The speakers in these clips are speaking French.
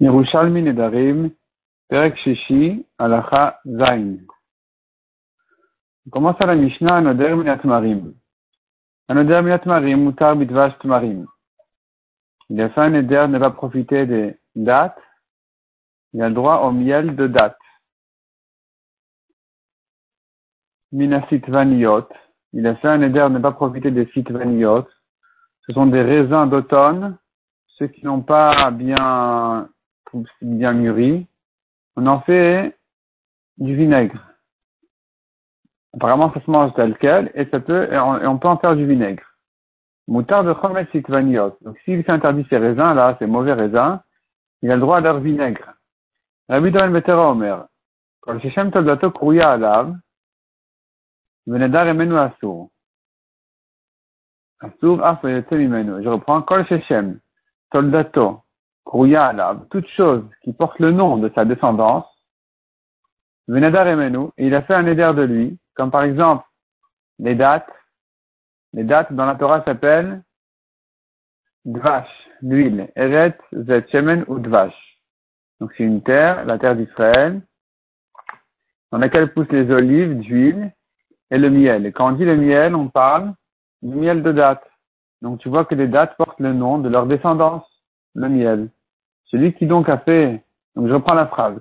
Yerushalmi Nedarim, Perek Shishi, Alacha Zain. On commence à la Mishnah, Anoder Minat Marim. Anoder Minat Marim, Mutar Bitvash Tmarim. Il a fait un Neder ne va profiter des dates. Il a droit au miel de date. Minasit Vaniot. Il a fait un Neder ne pas profiter des Sitvaniot. Ce sont des raisins d'automne, ceux qui n'ont pas bien bien mûri, on en fait du vinaigre. Apparemment, ça se mange tel quel, et ça peut, et on, peut en faire du vinaigre. Moutard chomet sitvaniot. Donc, s'il s'interdit ces raisins, là, ces mauvais raisins, il a le droit à leur vinaigre. Rabbi Doran Betera Omer. Quand Shechem Toldato Krouya Alav, Venedar Emenu Asur. Asur Af Je reprends. Kol Shechem Toldato toute chose qui porte le nom de sa descendance, Venadar Emenu, et il a fait un éder de lui, comme par exemple les dates. Les dates dans la Torah s'appellent Dvash, l'huile, Eret, Zet, Shemen ou Dvash. Donc c'est une terre, la terre d'Israël, dans laquelle poussent les olives, d'huile et le miel. Et quand on dit le miel, on parle du miel de date. Donc tu vois que les dates portent le nom de leur descendance, le miel. Celui qui donc a fait, donc je reprends la phrase,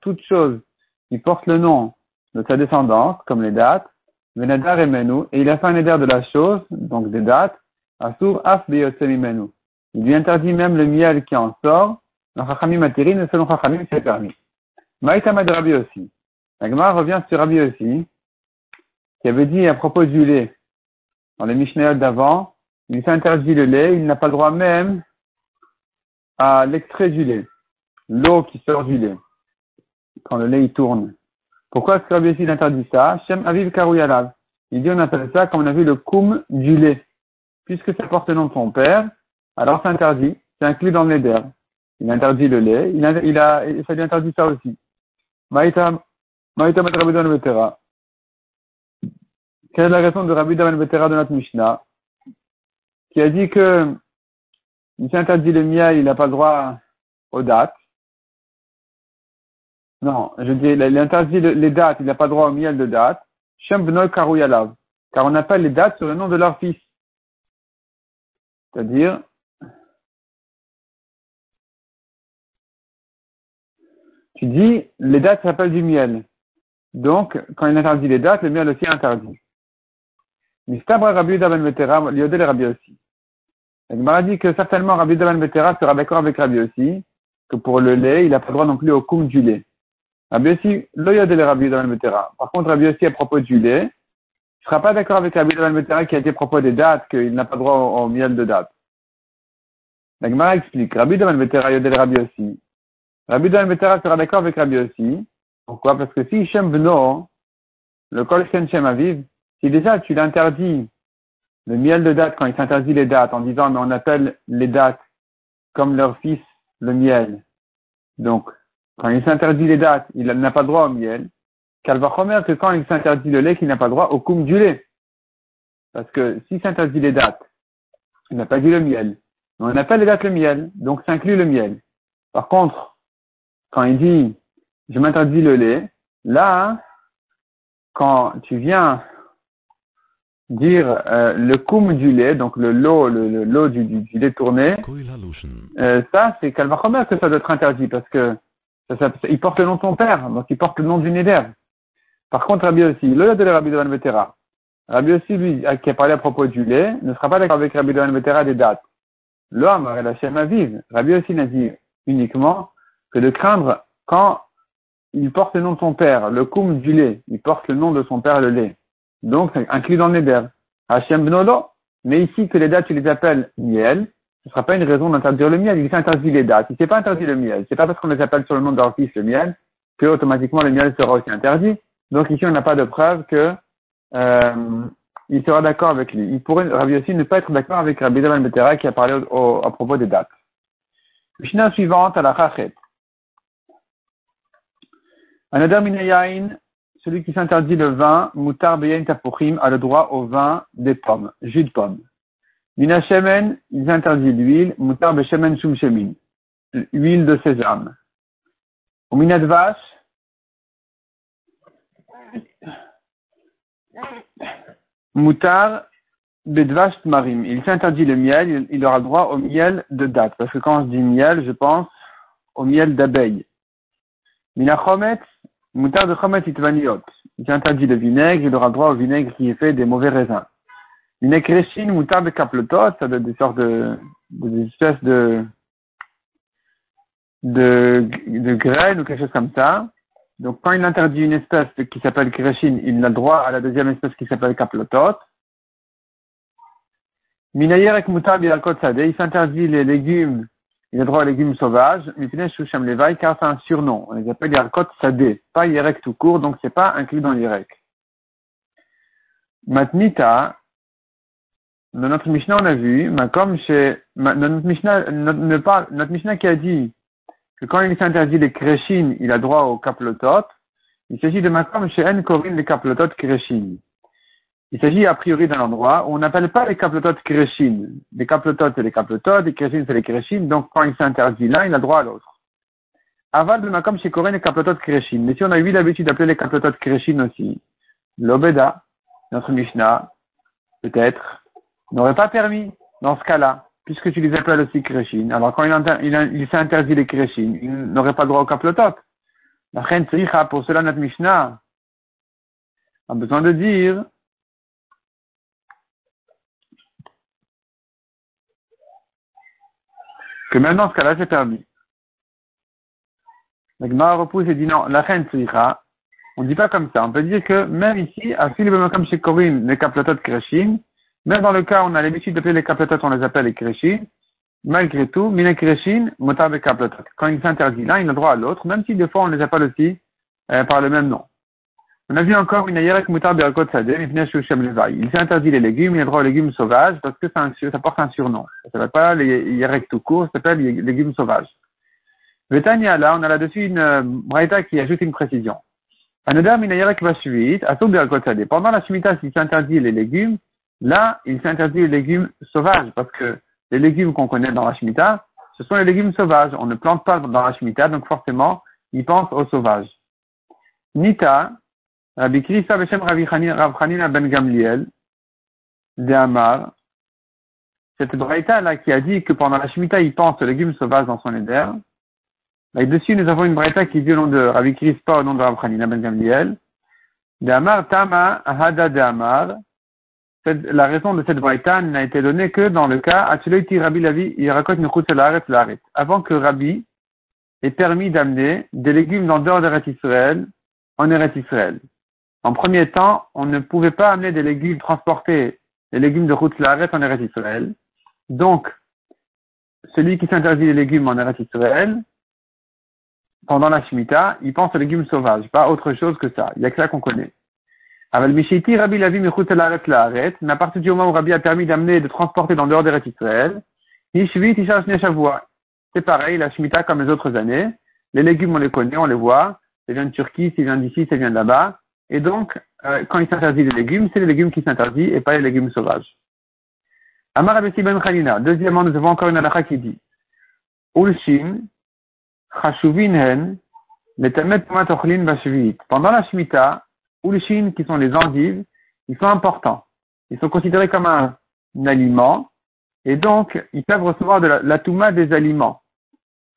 toute chose qui porte le nom de sa descendance, comme les dates, Venadar et Menou, et il a fait un éder de la chose, donc des dates, Asur Af Menu. Il lui interdit même le miel qui en sort, dans Chachamim Matirin, et selon Chachamim, c'est permis. Maïtama de Rabbi aussi. La revient sur Rabbi aussi, qui avait dit à propos du lait, dans les Mishnayot d'avant, il s'interdit le lait, il n'a pas le droit même à l'extrait du lait, l'eau qui sort du lait, quand le lait il tourne. Pourquoi est-ce que Rabbi Yossi interdit ça? Shem Aviv Karouyalav. Il dit on appelle ça, comme on a vu, le koum du lait. Puisque ça porte le nom de son père, alors c'est interdit, c'est inclus dans le neder. Il interdit le lait, il a, a, ça lui interdit ça aussi. Quelle est la raison de Rabbi Betera de notre Mishnah? Qui a dit que il s'interdit le miel, il n'a pas droit aux dates. Non, je dis, il interdit les dates, il n'a pas droit au miel de date. Shem. Car on appelle les dates sur le nom de leur fils. C'est-à-dire, tu dis, les dates s'appellent du miel. Donc, quand il interdit les dates, le miel aussi est interdit. Mistabra Rabbi Liodel Rabbi aussi. La dit que certainement Rabbi Daban Betera sera d'accord avec Rabbi aussi, que pour le lait, il n'a pas droit non plus au koum du lait. Rabbi aussi, l'oyadel Rabbi Daban Betera. Par contre, Rabbi aussi à propos du lait, il ne sera pas d'accord avec Rabbi Daban Betera qui a été à propos des dates, qu'il n'a pas droit au, miel de date. La Gemara explique, Rabbi Daban Betera yodel Rabbi aussi. Rabbi Daban Betera sera d'accord avec Rabbi aussi. Pourquoi? Parce que si Shem Beno, le Kol Shem Aviv, si déjà tu l'interdis le miel de date, quand il s'interdit les dates en disant mais on appelle les dates comme leur fils le miel. Donc, quand il s'interdit les dates, il n'a pas droit au miel. Calvachomer que quand il s'interdit le lait, il n'a pas droit au koum du lait. Parce que s'il s'interdit les dates, il n'a pas dit le miel. on appelle les dates le miel, donc ça inclut le miel. Par contre, quand il dit je m'interdis le lait, là, quand tu viens dire euh, le koum du lait, donc le lot, le, lot du, du, lait tourné, euh, ça c'est Kalvachomer que ça doit être interdit parce que ça, ça, il porte le nom de ton père, donc il porte le nom du Neder. Par contre, Rabbi aussi, le de Rabbi Dovan Vetera, Rabbi aussi, lui, qui a parlé à propos du lait, ne sera pas d'accord avec Rabbi Dovan Vetera des dates. L'homme, la à vive. Rabbi aussi n'a dit uniquement que de craindre quand il porte le nom de son père, le koum du lait, il porte le nom de son père le lait. Donc, inclus dans le neder. Hachem Bnolo. Mais ici, que les dates, tu les appelles miel, ce ne sera pas une raison d'interdire le miel. Il s'interdit les dates. Il s'est pas interdit le miel. C'est pas parce qu'on les appelle sur le nom de leur fils le miel que automatiquement le miel sera aussi interdit. Donc ici, on n'a pas de preuve que euh, il sera d'accord avec lui. Il pourrait, Rabbi aussi, ne pas être d'accord avec Rabbi Daman Betera qui a parlé au, à propos des dates. Mishnah suivante à la Chachet. Celui qui s'interdit le vin, mutar beyen tapuchim, a le droit au vin des pommes, jus de pomme. Mina shemen, il s'interdit l'huile, mutar beshemen shum shemin. huile de sésame. Au de vache, Moutar bedvash marim. Il s'interdit le miel, il, aura droit au miel de date. Parce que quand je dis miel, je pense au miel d'abeille. Minachomet, moutar de chomet itvaniot. Il s'interdit le vinaigre, il aura droit au vinaigre qui est fait des mauvais raisins. Minekreshin, moutar de kaplotot, ça donne des sortes de, des espèces de, de, de graines ou quelque chose comme ça. Donc, quand il interdit une espèce qui s'appelle Kreshin, il a droit à la deuxième espèce qui s'appelle Kaplotot. Minayer et il s'interdit les légumes, il a droit aux légumes sauvages, Shusham Levaï, car c'est un surnom. On les appelle Yarkot Sadeh, pas Yerek tout court, donc c'est pas inclus dans Yerek. Matnita, dans notre Mishnah, on a vu, comme chez, notre Mishnah, Mishnah qui a dit que quand il s'interdit les Kreshin, il a droit au Kaplotot, il s'agit de Makom chez En Korin les Kaplotot Kreshin. Il s'agit a priori d'un endroit où on n'appelle pas les kaplotot kreshin. Les kaplotot, c'est les kaplotot, les kreshin, c'est les kreshin. Donc, quand il s'interdit l'un, il a droit à l'autre. Aval de makom chez Koren, les kaplotot kreshin. Mais si on a eu l'habitude d'appeler les kaplotot kreshin aussi, l'obeda, notre Mishnah, peut-être, n'aurait pas permis dans ce cas-là, puisque tu les appelles aussi kreshin. Alors, quand il, il, les kreshin, il n'aurait pas droit au kaplotot. La pour cela, notre Mishnah a besoin de dire que maintenant, ce cas-là, c'est permis. La Gemara repousse et dit non, la reine Tzricha, on ne dit pas comme ça. On peut dire que même ici, à Philippe comme chez Corinne, les kaplatot Kreshin, même dans le cas où on a l'habitude d'appeler les kaplatot, on les appelle les Kreshin, malgré tout, Mine Kreshin, motar de kaplatot. Quand il s'interdit l'un, il a droit à l'autre, même si des fois on les appelle aussi euh, par le même nom. On a vu encore une ayerek mutar berakot sadeh, Il s'est interdit les légumes, il a droit aux légumes sauvages parce que ça, porte un surnom. Ça s'appelle pas les yerek tout court, ça s'appelle les légumes sauvages. Vetania, là, on a là-dessus une euh, braïta qui ajoute une précision. Anodar minayerek vashvit, asok berakot sadeh. Pendant la shmita, s'il s'interdit les légumes, là, il s'interdit les légumes sauvages parce que les légumes qu'on connaît dans la shmita, ce sont les légumes sauvages. On ne plante pas dans la shmita, donc forcément, il pense aux sauvages. Nita, Rabbi Krista Beshem Rabbi Chanina Ben Gamliel, de Amar, cette braïta là qui a dit que pendant la Shemitah il pense aux légumes sauvages dans son éder. Et dessus nous avons une braïta qui dit au nom de Rabbi Krispa au nom de Rabbi Chanina Ben Gamliel. De Amar Tama Hada de Amar. La raison de cette braïta n'a été donnée que dans le cas Acheloiti Rabbi Lavi Yirakot Laret Avant que Rabbi ait permis d'amener des légumes dans dehors d'Eretz Israël en Eretz Israël. En premier temps, on ne pouvait pas amener des légumes, transporter les légumes de route Laret en Eretz Israël. Donc, celui qui s'interdit les légumes en Eretz Israël, pendant la Shemitah, il pense aux légumes sauvages, pas autre chose que ça. Il y a que ça qu'on connaît. Aval Mishiti, Rabbi Lavi Mechut Laret Laret, mais à partir du moment où Rabbi a permis d'amener et de transporter dans dehors d'Eretz Israël, Neshavua. C'est pareil, la Shemitah comme les autres années. Les légumes, on les connaît, on les voit. C'est vient de Turquie, c'est vient d'ici, c'est vient de là-bas. Et donc, euh, quand il s'interdit les légumes, c'est les légumes qui s'interdisent et pas les légumes sauvages. Amar Abesi Ben Khalina. Deuxièmement, nous avons encore une halakha qui dit Ulshin, Chashuvin Pendant la Shemitah, Ulshin, qui sont les endives, ils sont importants. Ils sont considérés comme un, aliment et donc ils peuvent recevoir de la, la touma des aliments.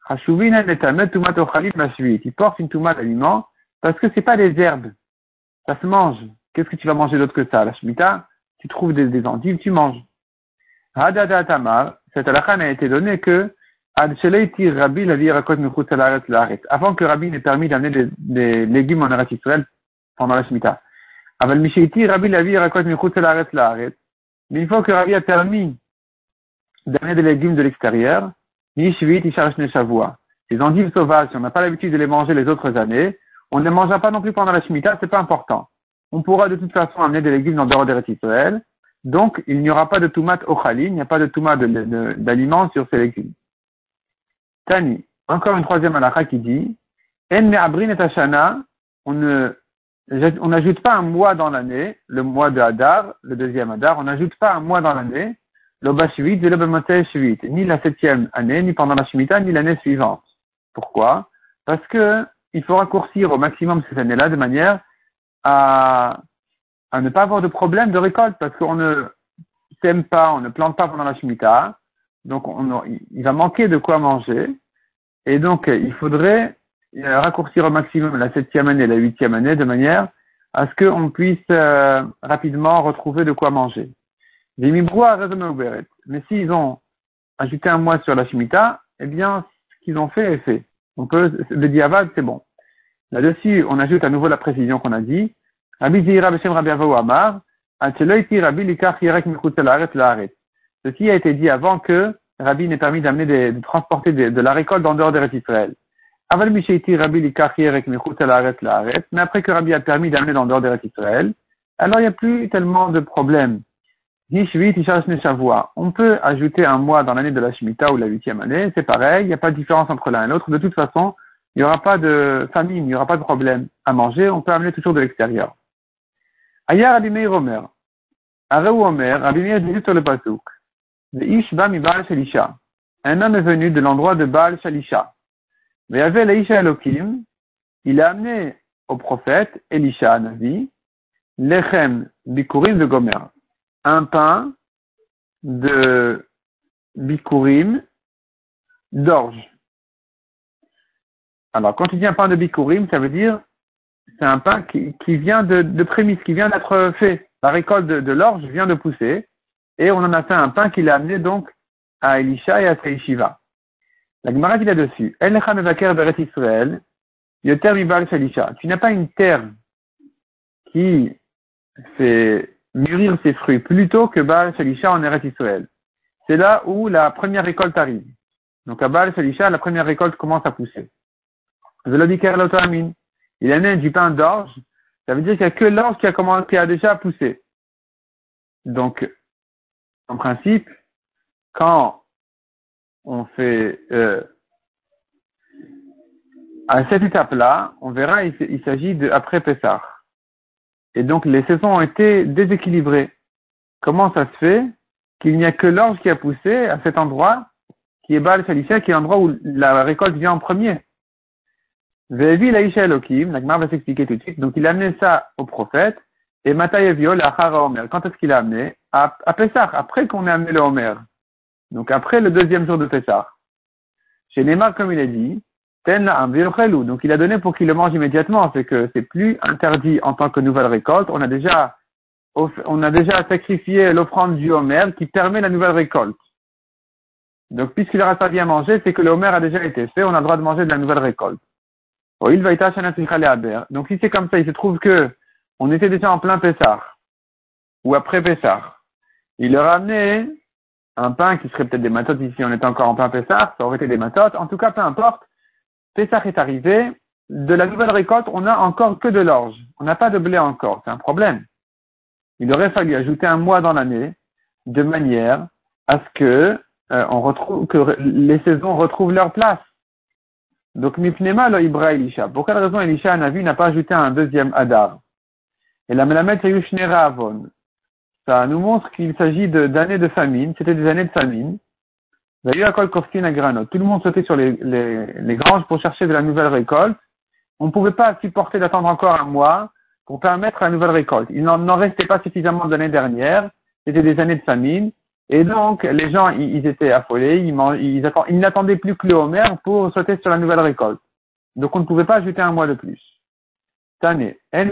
Chashuvin Ils portent une touma d'aliments parce que c'est pas des herbes ça se mange. Qu'est-ce que tu vas manger d'autre que ça? La Shemitah, tu trouves des, des endives, tu manges. Hadada Tamar, cette halakha a été donnée que avant que Rabbi n'ait permis d'amener des, des, légumes en Eretz Israël pendant la Shemitah. Mais une fois que Rabbi a permis d'amener des légumes de l'extérieur, les endives sauvages, si on n'a pas l'habitude de les manger les autres années, on ne mangera pas non plus pendant la Shemitah, c'est pas important. On pourra de toute façon amener des légumes dans dehors d'Eretz Israël. Donc, il n'y aura pas de tomat ochali, il n'y a pas de tomat d'aliments sur ces légumes. Tani, encore une troisième halakha qui dit, En me'abrin et on on n'ajoute pas un mois dans l'année, le mois de Hadar, le deuxième Hadar, on n'ajoute pas un mois dans l'année, l'Oba Shivit, Shivit, ni la septième année, ni pendant la Shemitah, ni l'année suivante. Pourquoi? Parce que il faut raccourcir au maximum ces années-là de manière à, ne pas avoir de problème de récolte, parce qu'on ne sème pas, on ne plante pas pendant la Shemitah, donc on, il va manquer de quoi manger, et donc il faudrait raccourcir au maximum la septième année la huitième année de manière à ce qu'on puisse euh, rapidement retrouver de quoi manger. Mais s'ils ont ajouté un mois sur la Shemitah, eh bien, ce qu'ils ont fait est fait. On le diavad, c'est bon. Là-dessus, on ajoute à nouveau la précision qu'on a dit. Ceci a été dit avant que Rabbi n'ait permis d'amener de transporter de, la récolte en dehors des Israël. Mais après que Rabbi a permis d'amener en dehors des Israël, alors il n'y a plus tellement de problèmes on peut ajouter un mois dans l'année de la Shemitah ou la huitième année, c'est pareil, il n'y a pas de différence entre l'un et l'autre. De toute façon, il n'y aura pas de famine, il n'y aura pas de problème à manger, on peut amener toujours de l'extérieur. Aya Rabbi Meir Omer. Areu Omer, Rabbi Meir dit sur le pasuk. Un homme est venu de l'endroit de Baal Shalisha. Mais avait l'Aisha Elohim, il a amené au prophète Elisha Navi, Lechem Bikurim de Gomer un pain de bikurim d'orge. Alors, quand il dit un pain de bikurim, ça veut dire c'est un pain qui, vient de, prémisse, qui vient d'être fait. La récolte de, l'orge vient de pousser, et on en a fait un pain qu'il a amené donc à Elisha et à Seishiva. La Gemara dit là-dessus, Israël, Tu n'as pas une terre qui fait mûrir ses fruits plutôt que Baal Shalisha en Eretz Israël. C'est là où la première récolte arrive. Donc à Baal Shalisha, la première récolte commence à pousser. Il a né du pain d'orge. Ça veut dire qu'il n'y a que l'orge qui a, commencé, qui a déjà poussé. Donc, en principe, quand on fait euh, à cette étape-là, on verra, il s'agit de après Pessah. Et donc les saisons ont été déséquilibrées. Comment ça se fait qu'il n'y a que l'orge qui a poussé à cet endroit, qui est Baal Shalisha, qui est l'endroit où la récolte vient en premier? Vevi Laïcha Elohim, l'Agmar va s'expliquer tout de suite. Donc il a amené ça au prophète, et Matayevio, la Omer. Quand est-ce qu'il a amené? À, à après qu'on ait amené le Homer. Donc après le deuxième jour de Pessah. Chez Neymar, comme il a dit, donc il a donné pour qu'il le mange immédiatement, c'est que c'est plus interdit en tant que nouvelle récolte. On a déjà, on a déjà sacrifié l'offrande du Homer qui permet la nouvelle récolte. Donc puisqu'il aura servi à manger, c'est que le Homer a déjà été fait, on a le droit de manger de la nouvelle récolte. Donc si c'est comme ça, il se trouve que on était déjà en plein Pessar, ou après Pessar. Il leur a amené un pain qui serait peut-être des matotes ici, on était encore en plein Pessar, ça aurait été des matotes. En tout cas, peu importe, Pessah est arrivé, de la nouvelle récolte, on n'a encore que de l'orge. On n'a pas de blé encore. C'est un problème. Il aurait fallu ajouter un mois dans l'année, de manière à ce que euh, on retrouve que les saisons retrouvent leur place. Donc mipnema lo ibra Elisha. Pour quelle raison Elisha vu n'a pas ajouté un deuxième Hadar? Et la melamed avon. Ça nous montre qu'il s'agit d'années de famine. C'était des années de famine. Tout le monde sautait sur les, les, les, granges pour chercher de la nouvelle récolte. On ne pouvait pas supporter d'attendre encore un mois pour permettre la nouvelle récolte. Il n'en restait pas suffisamment de l'année dernière. C'était des années de famine. Et donc, les gens, ils, étaient affolés. Ils, n'attendaient plus que le Homer pour sauter sur la nouvelle récolte. Donc, on ne pouvait pas ajouter un mois de plus. Tane. On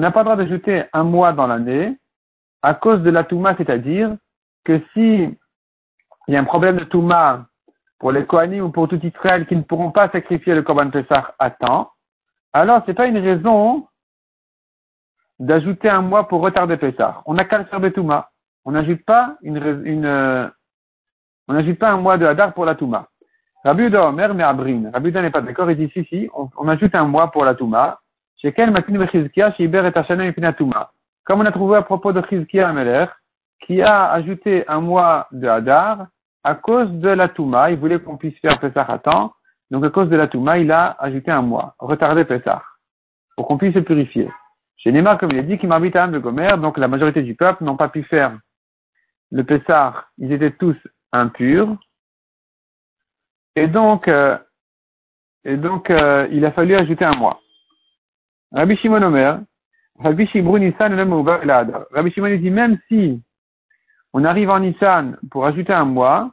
n'a pas le droit d'ajouter un mois dans l'année à cause de la Touma, c'est-à-dire que si il y a un problème de Touma pour les Kohanim ou pour tout Israël qui ne pourront pas sacrifier le Korban Pessah à temps, alors c'est pas une raison d'ajouter un mois pour retarder Pessah. On n'a qu'à le faire de Touma. On n'ajoute pas une, euh, on n'ajoute pas un mois de Hadar pour la Touma. Rabbi Uda Omer, mais Abrin. Rabbi n'est pas d'accord. Il dit si, si, on, ajoute un mois pour la Touma. Chez quel matin Chizkia, chez Iber et et. Comme on a trouvé à propos de Chizkia Ameler, qui a ajouté un mois de Hadar à cause de la Touma, il voulait qu'on puisse faire Pessah à temps, donc à cause de la Touma, il a ajouté un mois, retardé Pessah, pour qu'on puisse se purifier. Chez Neymar, comme il a dit, qui m'habite à de Gomer, donc la majorité du peuple n'ont pas pu faire le Pessah, ils étaient tous impurs. Et donc, euh, et donc euh, il a fallu ajouter un mois. Rabbi Shimon Omer, Rabbi Shimon Rabbi Shimon dit même si on arrive en Nissan pour ajouter un mois,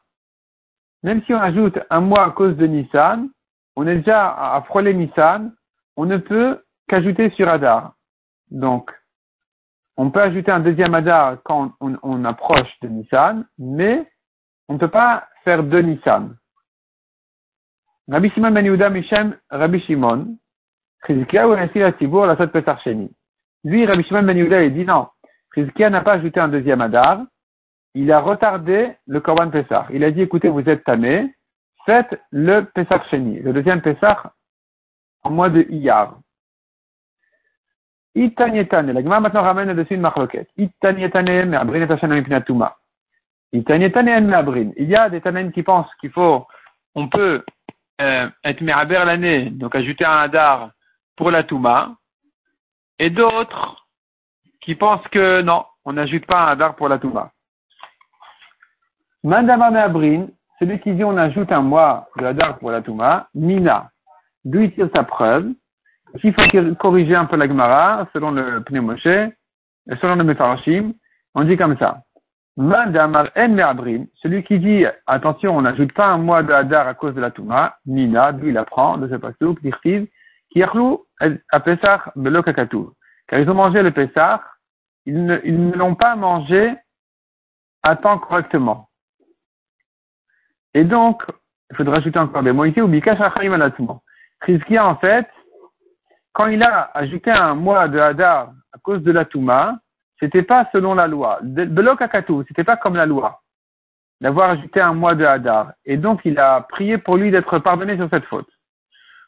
même si on ajoute un mois à cause de Nissan, on est déjà à frôler Nissan, on ne peut qu'ajouter sur Adar. Donc, on peut ajouter un deuxième Adar quand on, approche de Nissan, mais on ne peut pas faire deux Nissan. Rabbi Shimon ben Yehuda Mishem, Rabbi Shimon, Chizkiah ou la Tibour, la Pesar Sheni. Lui, Rabbi Shimon ben Yehuda, il dit non. Chizkiah n'a pas ajouté un deuxième Adar, il a retardé le Korban Pessah. Il a dit, écoutez, vous êtes tamé, faites le Pessah Sheni, le deuxième Pessah en mois de Iyar. Itanyetane, la Gemara maintenant ramène dessus une marloquette. Itanyetane, et mipnatuma. Itanyetane me'abrin. Il y a des tanaïm qui pensent qu'il faut, on peut euh, être me'aber l'année, donc ajouter un hadar pour la Touma, et d'autres qui pensent que non, on n'ajoute pas un hadar pour la Touma. Mandama Me'abrin, celui qui dit on ajoute un mois de hadar pour la Touma, Mina, il tire sa preuve, s'il faut corriger un peu la Gemara, selon le Pneumoshe, et selon le Mefarashim, on dit comme ça. Mandamar en me'abrin, celui qui dit, attention, on n'ajoute pas un mois de Hadar à cause de la Touma, Nina, d'où il apprend de ce pasouk, d'Irtiv, qui à Pesach belokakatou. Car ils ont mangé le Pesach, ils ne l'ont pas mangé à temps correctement. Et donc, il faudra ajouter encore des mots ici, ou bikash achaim alatumon. Rizkia, en fait, quand il a ajouté un mois de Hadar à cause de la Touma, c'était pas selon la loi. Belok Akatou, c'était pas comme la loi. D'avoir ajouté un mois de Hadar. Et donc, il a prié pour lui d'être pardonné sur cette faute.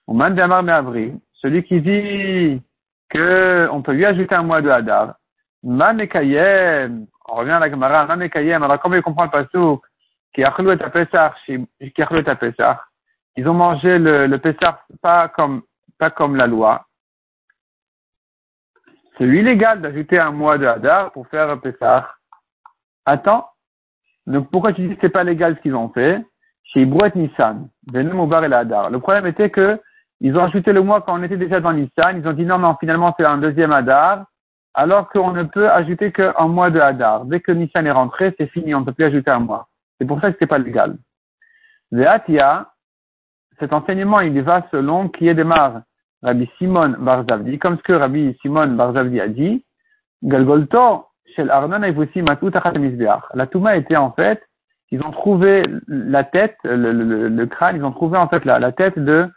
Man Me'avri, celui qui dit que on peut lui ajouter un mois de Hadar. Mamekayem, on revient à la Gemara, Mamekayem, alors comment il comprend le pasouk? Qui a et Pesach, ils ont mangé le, le pas comme, pas comme la loi. C'est illégal d'ajouter un mois de Hadar pour faire un Pessah. Attends. Donc pourquoi tu dis que c'est pas légal ce qu'ils ont fait? Chez Brouet Nissan, Moubar et Hadar. Le problème était que ils ont ajouté le mois quand on était déjà dans Nissan. Ils ont dit non, non, finalement c'est un deuxième Hadar. Alors qu'on ne peut ajouter qu'un mois de Hadar. Dès que Nissan est rentré, c'est fini, on ne peut plus ajouter un mois. C'est pour ça que c'est pas légal. Atia, cet enseignement, il va selon qui est démarre Rabbi Simon Barzavdi, comme ce que Rabbi Simon Barzavdi a dit, Galgolto, shel Arnon La Touma était en fait, ils ont trouvé la tête, le, crâne, ils ont trouvé en fait la, la tête de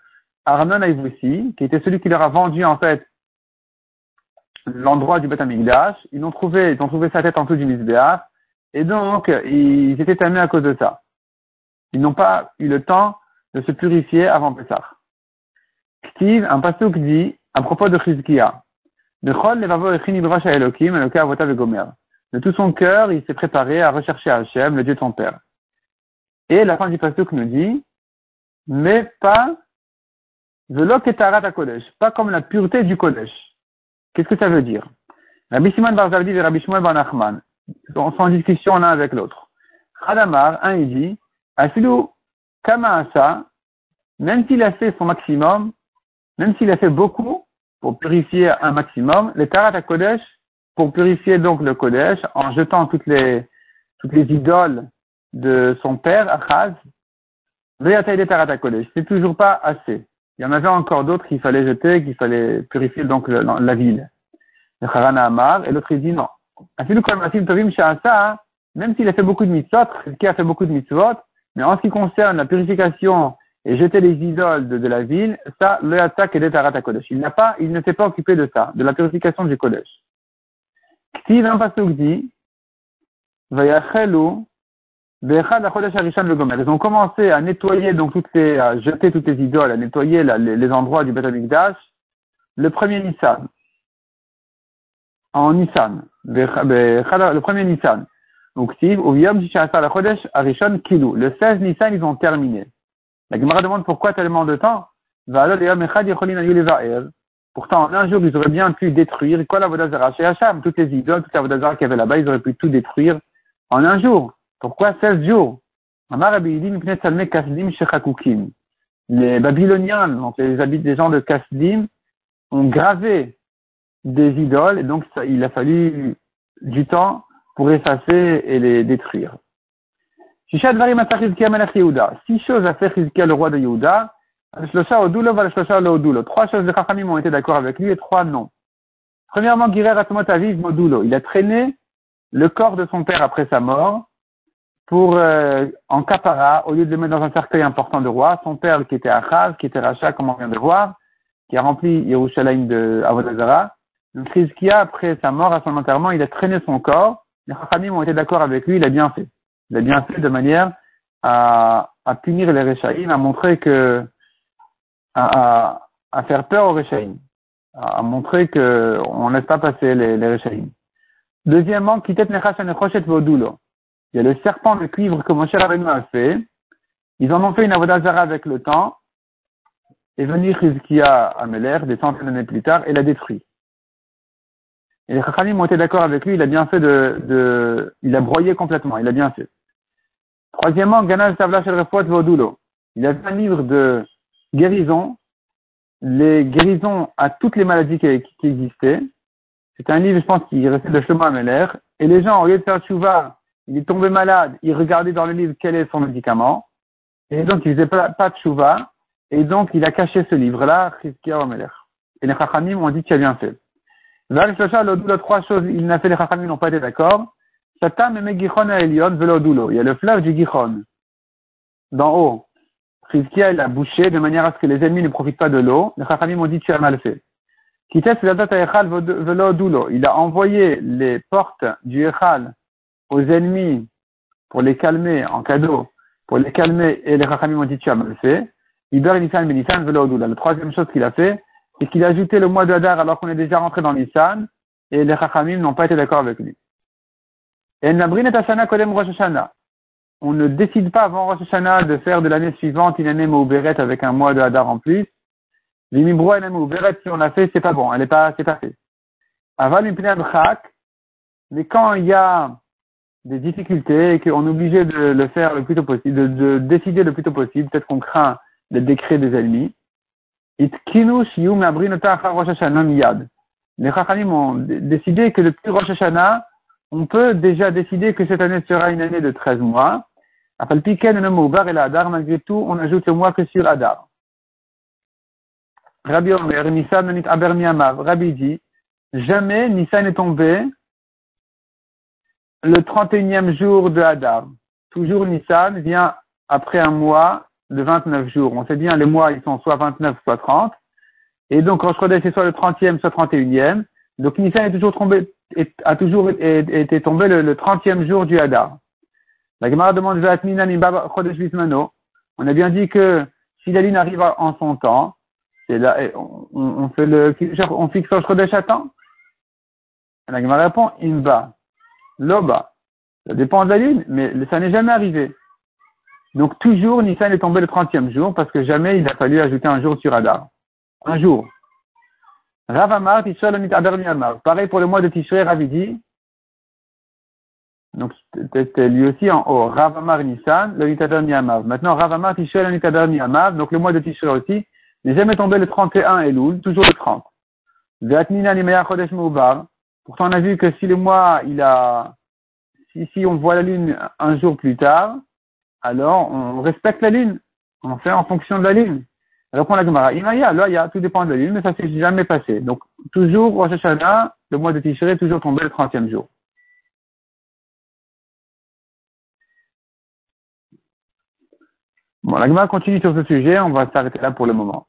Arnon Aivussi, qui était celui qui leur a vendu en fait l'endroit du Beth Ils ont trouvé, ils ont trouvé sa tête en dessous du Misbéach, et donc ils étaient amenés à cause de ça. Ils n'ont pas eu le temps de se purifier avant Pessah. Ktiv, un pasuk dit, à propos de Chizkiah, de tout son cœur, il s'est préparé à rechercher Hachem, le Dieu de ton père. Et la fin du pasuk nous dit, mais pas Kodesh, pas comme la pureté du Kodesh. Qu'est-ce que ça veut dire? Rabbi Simon Bar et Rabbi Shmuel sont en discussion l'un avec l'autre. Khadamar, un, il dit, Asilou Kama même s'il a fait son maximum, même s'il a fait beaucoup pour purifier un maximum, les Tarat Kodesh, pour purifier donc le Kodesh, en jetant toutes les, toutes les idoles de son père, Achaz, des Tarat Kodesh, c'est toujours pas assez. Il y en avait encore d'autres qu'il fallait jeter, qu'il fallait purifier donc la ville. Le Amar, et l'autre il dit non. Même s'il a fait beaucoup de mitzvot, qui a fait beaucoup de mitzvot, mais en ce qui concerne la purification et jeter les idoles de, la ville, ça, le attaque et à Kodesh. Il n'a pas, il ne s'est pas occupé de ça, de la purification du Kodesh. Ktiv un pasuk dit, ils ont commencé à nettoyer donc toutes les, à jeter toutes les idoles, à nettoyer les, endroits du Beth le premier Nissan. En Nissan. Le premier Nissan. Donc, le 16 Nissan, ils ont terminé. La Gemara demande pourquoi tellement de temps. Pourtant, en un jour, ils auraient bien pu détruire quoi la Vodazara chez Hacham, toutes les idoles, toute la Vodazara qu'il y avait là-bas, ils auraient pu tout détruire En un jour. Pourquoi 16 jours? Les Babyloniens, donc les habitants des gens de Kasdim, ont gravé des idoles et donc il a fallu du temps pour effacer et les détruire. Six choses a fait Chizkia le roi de Yehuda. Trois choses de Chachamim ont été d'accord avec lui et trois non. Premièrement, Modulo. Il a traîné le corps de son père après sa mort pour, euh, en capara, au lieu de le mettre dans un cercueil important de roi, son père qui était Achaz, qui était Racha, comme on vient de voir, qui a rempli Yerushalayim de Avodazara. Donc, après sa mort, à son enterrement, il a traîné son corps. Les Chachamim ont été d'accord avec lui, il a bien fait. Il a bien fait de manière à, à punir les Rechaïm, à montrer que, à, à, faire peur aux Rechaïm, à, montrer que on laisse pas passer les, les. Deuxièmement, Kitet Nechachanechoshet Vodulo. Il y a le serpent de cuivre que Moshe Rabbeinu a fait. Ils en ont fait une avodazara avec le temps. Et venu Chizkia Ameler, des centaines d'années plus tard, et l'a détruit. Et les Chachamim ont été d'accord avec lui, il a bien fait de, de, il a broyé complètement, il a bien fait. Troisièmement, Ganal Savla Shel Vodulo. Il a fait un livre de guérison, les guérisons à toutes les maladies qui, existaient. C'est un livre, je pense, qui restait de Shlomo Ameler. Et les gens, au lieu de faire chouva, il est tombé malade, il regardait dans le livre quel est son médicament. Et donc, il faisait pas, de chouva. Et donc, il a caché ce livre-là, Chizkiah Ameler. Et les Chachamim ont dit qu'il a bien fait. Le trois choses, il n'a fait les Chachamim n'ont pas été d'accord. Satam et Gichon Elion Velodulo. Il y a le fleuve du Gichon. D'en haut. Chizkiah, il a bouché de manière à ce que les ennemis ne profitent pas de l'eau. Les Chachamim ont dit tu as mal fait. Il a envoyé les portes du Echal aux ennemis pour les calmer en cadeau, pour les calmer et les Chachamim ont dit tu as mal fait. Iber Nissan Nissan La troisième chose qu'il a fait, c'est qu'il a ajouté le mois de Hadar alors qu'on est déjà rentré dans Nissan et les Chachamim n'ont pas été d'accord avec lui. Et On ne décide pas avant Rosh Hashanah de faire de l'année suivante une année Mouberet avec un mois de Hadar en plus. L'imibroua et Mouberet, si on l'a fait, c'est pas bon, elle est pas, c'est pas fait. Aval mais quand il y a des difficultés et qu'on est obligé de le faire le plus tôt possible, de, de décider le plus tôt possible, peut-être qu'on craint le décret des ennemis. Les Chachamim ont décidé que depuis Rosh Hashanah, on peut déjà décider que cette année sera une année de 13 mois. Après Piken, et l'Adar, malgré tout, on ajoute le mois que sur Adar. Rabbi Omer, Nissan nit aber Rabbi dit, jamais Nissan n'est tombé le 31e jour de Adar. Toujours Nissan vient après un mois de 29 jours. On sait bien, les mois, ils sont soit 29, soit 30. Et donc, Rosh Chodesh, c'est soit le 30e, soit 31e. Donc, Nissan est toujours tombé, a toujours été tombé le, 30e jour du Hadar. La Gemara demande, on a bien dit que si la lune arrive en son temps, c'est là, on, fait le, on fixe Rosh Chodesh à temps. La Gemara répond, Imba, Loba. Ça dépend de la lune, mais ça n'est jamais arrivé. Donc toujours Nissan est tombé le 30e jour parce que jamais il a fallu ajouter un jour sur Adar. Un jour. Ravamar, Amar. Pareil pour le mois de Tishrei, Ravidi. Donc c'était lui aussi en haut. Ravamar Nissan, le Nitadar Amav. Maintenant Ravamar Tishrei, le Nitadar. Donc le mois de Tishrei aussi n'est jamais tombé le 31 Elul, toujours le 30. Pourtant on a vu que si le mois il a si on voit la lune un jour plus tard, alors on respecte la lune. On fait en fonction de la lune. Alors pour la Gemara, Imaya, y a, tout dépend de la lune, mais ça s'est jamais passé. Donc, toujours, Rosh le mois de Tishrei, toujours tombé le 30e jour. Bon, la Gemara continue sur ce sujet, on va s'arrêter là pour le moment.